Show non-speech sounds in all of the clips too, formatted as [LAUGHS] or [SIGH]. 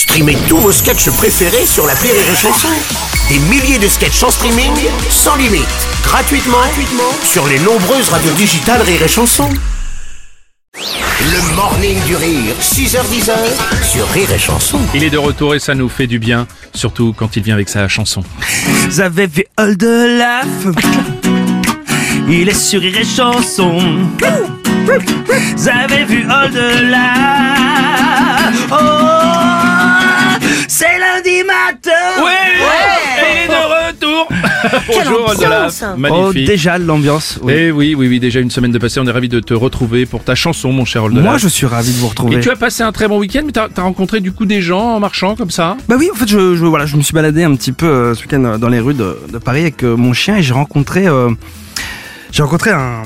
Streamez tous vos sketchs préférés sur la Rire et Chanson. Des milliers de sketchs en streaming, sans limite, gratuitement, gratuitement sur les nombreuses radios digitales Rire et Chanson. Le morning du rire, 6h10 sur Rire et Chanson. Il est de retour et ça nous fait du bien, surtout quand il vient avec sa chanson. Vous avez vu All de Laf Il est sur Rire et Chanson. Vous avez vu All de Laf Oui, est de retour. [LAUGHS] Bonjour. Olaf, Oh, déjà l'ambiance. oui. Eh oui, oui, oui, déjà une semaine de passé, on est ravi de te retrouver pour ta chanson, mon cher Olaf. Moi, je suis ravi de vous retrouver. Et tu as passé un très bon week-end, mais t'as as rencontré du coup des gens en marchant comme ça? Bah oui, en fait, je, je- voilà, je me suis baladé un petit peu euh, ce week-end euh, dans les rues de, de Paris avec euh, mon chien et j'ai rencontré, euh, j'ai rencontré un,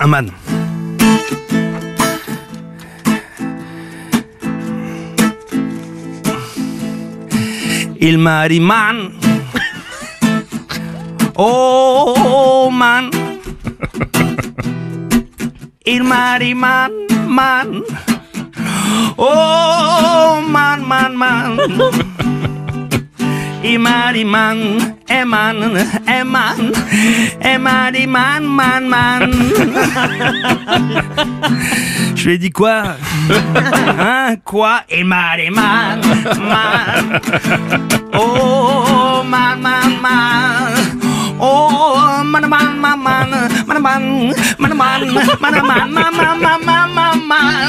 un man. Il m'a dit. Oh man. Il m'a dit man, man. Oh man, man, man. Imani man, eman, eman, emani man, man, man. Je lui ai dit quoi? Hein? Quoi? Emani man, man. Oh man, man, man. Oh man, man, man, man, man, man, man, man, man, man, man, man, man, man, man, man.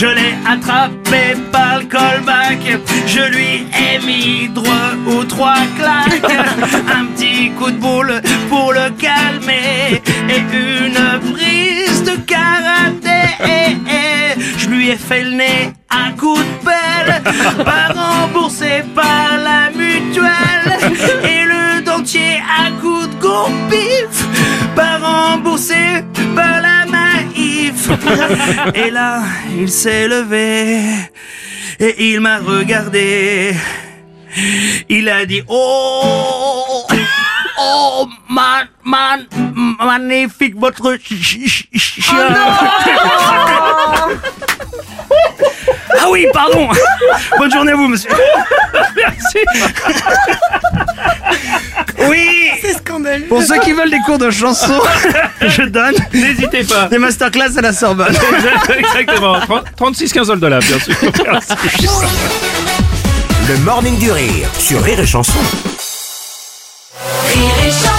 Je l'ai attrapé par le callback, je lui ai mis droit ou trois claques, [LAUGHS] un petit coup de boule pour le calmer et une prise de karaté. Je lui ai fait le nez à coup de pelle, [LAUGHS] pas remboursé par la mutuelle Et là, il s'est levé et il m'a regardé. Il a dit Oh, oh, man, man, magnifique votre ch- ch- ch- chien. ah oui, pardon. Bonne journée à vous, monsieur. [LAUGHS] Merci. Pour ceux qui veulent des cours de chanson, [LAUGHS] je donne N'hésitez pas. des masterclass à la Sorbonne. [LAUGHS] Exactement. 36 15 dollars, bien sûr. Merci. [LAUGHS] Le morning du rire sur Rire et Chanson. Rire et chanson.